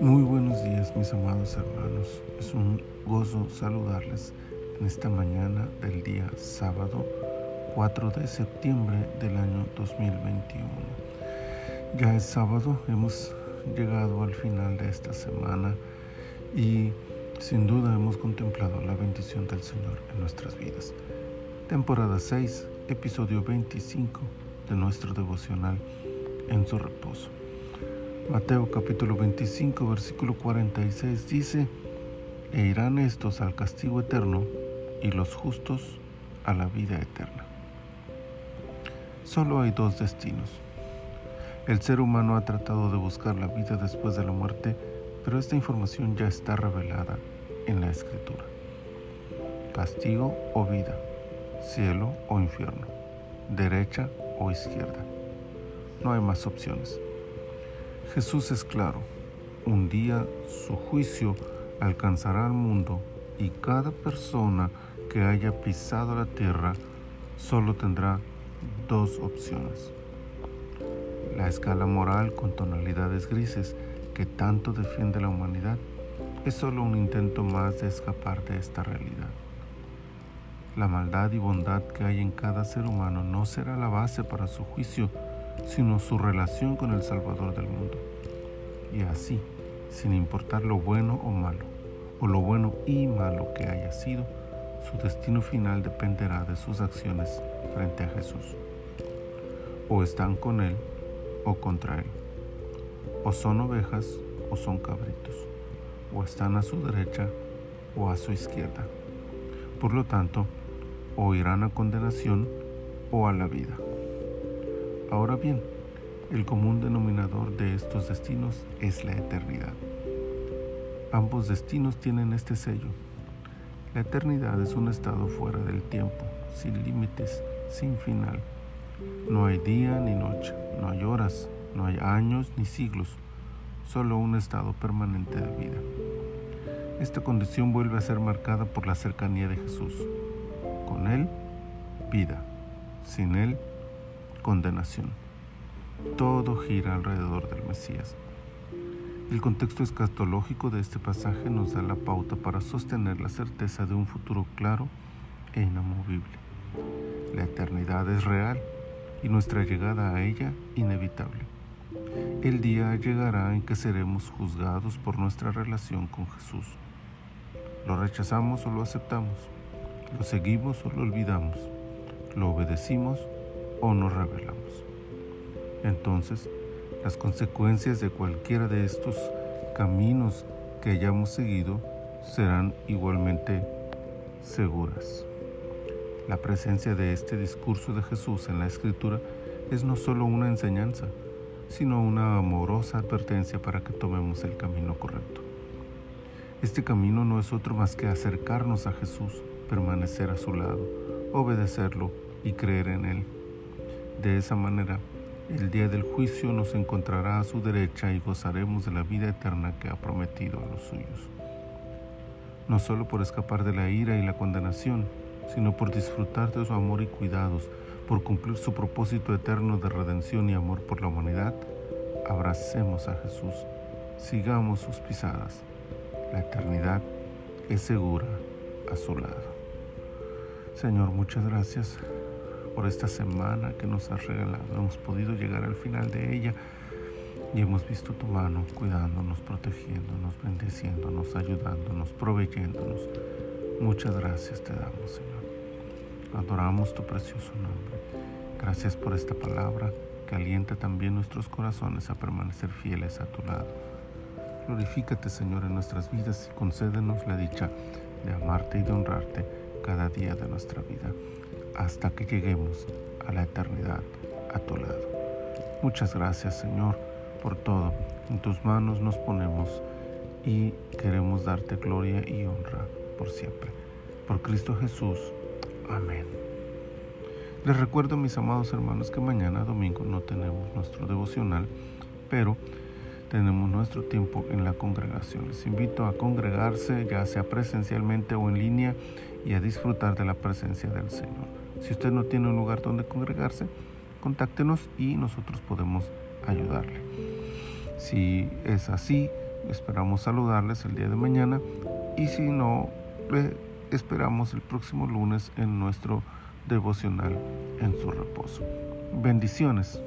Muy buenos días mis amados hermanos. Es un gozo saludarles en esta mañana del día sábado 4 de septiembre del año 2021. Ya es sábado, hemos llegado al final de esta semana y sin duda hemos contemplado la bendición del Señor en nuestras vidas. Temporada 6, episodio 25 de nuestro devocional en su reposo. Mateo capítulo 25 versículo 46 dice, e irán estos al castigo eterno y los justos a la vida eterna. Solo hay dos destinos. El ser humano ha tratado de buscar la vida después de la muerte, pero esta información ya está revelada en la escritura. Castigo o vida, cielo o infierno, derecha o izquierda. No hay más opciones. Jesús es claro, un día su juicio alcanzará al mundo y cada persona que haya pisado la tierra solo tendrá dos opciones. La escala moral con tonalidades grises que tanto defiende la humanidad es solo un intento más de escapar de esta realidad. La maldad y bondad que hay en cada ser humano no será la base para su juicio, sino su relación con el Salvador del mundo. Y así, sin importar lo bueno o malo, o lo bueno y malo que haya sido, su destino final dependerá de sus acciones frente a Jesús. O están con Él o contra Él. O son ovejas o son cabritos. O están a su derecha o a su izquierda. Por lo tanto, o irán a condenación o a la vida. Ahora bien, el común denominador de estos destinos es la eternidad. Ambos destinos tienen este sello. La eternidad es un estado fuera del tiempo, sin límites, sin final. No hay día ni noche, no hay horas, no hay años ni siglos, solo un estado permanente de vida. Esta condición vuelve a ser marcada por la cercanía de Jesús. Con Él, vida. Sin Él, condenación. Todo gira alrededor del Mesías. El contexto escatológico de este pasaje nos da la pauta para sostener la certeza de un futuro claro e inamovible. La eternidad es real y nuestra llegada a ella inevitable. El día llegará en que seremos juzgados por nuestra relación con Jesús. Lo rechazamos o lo aceptamos, lo seguimos o lo olvidamos, lo obedecimos o nos rebelamos. Entonces, las consecuencias de cualquiera de estos caminos que hayamos seguido serán igualmente seguras. La presencia de este discurso de Jesús en la Escritura es no solo una enseñanza, sino una amorosa advertencia para que tomemos el camino correcto. Este camino no es otro más que acercarnos a Jesús, permanecer a su lado, obedecerlo y creer en Él. De esa manera, el día del juicio nos encontrará a su derecha y gozaremos de la vida eterna que ha prometido a los suyos. No solo por escapar de la ira y la condenación, sino por disfrutar de su amor y cuidados, por cumplir su propósito eterno de redención y amor por la humanidad, abracemos a Jesús, sigamos sus pisadas. La eternidad es segura a su lado. Señor, muchas gracias por esta semana que nos has regalado. Hemos podido llegar al final de ella y hemos visto tu mano cuidándonos, protegiéndonos, bendeciéndonos, ayudándonos, proveyéndonos. Muchas gracias te damos, Señor. Adoramos tu precioso nombre. Gracias por esta palabra que alienta también nuestros corazones a permanecer fieles a tu lado. Glorifícate, Señor, en nuestras vidas y concédenos la dicha de amarte y de honrarte cada día de nuestra vida hasta que lleguemos a la eternidad a tu lado. Muchas gracias Señor por todo. En tus manos nos ponemos y queremos darte gloria y honra por siempre. Por Cristo Jesús. Amén. Les recuerdo, mis amados hermanos, que mañana domingo no tenemos nuestro devocional, pero tenemos nuestro tiempo en la congregación. Les invito a congregarse, ya sea presencialmente o en línea, y a disfrutar de la presencia del Señor. Si usted no tiene un lugar donde congregarse, contáctenos y nosotros podemos ayudarle. Si es así, esperamos saludarles el día de mañana y si no, le esperamos el próximo lunes en nuestro devocional en su reposo. Bendiciones.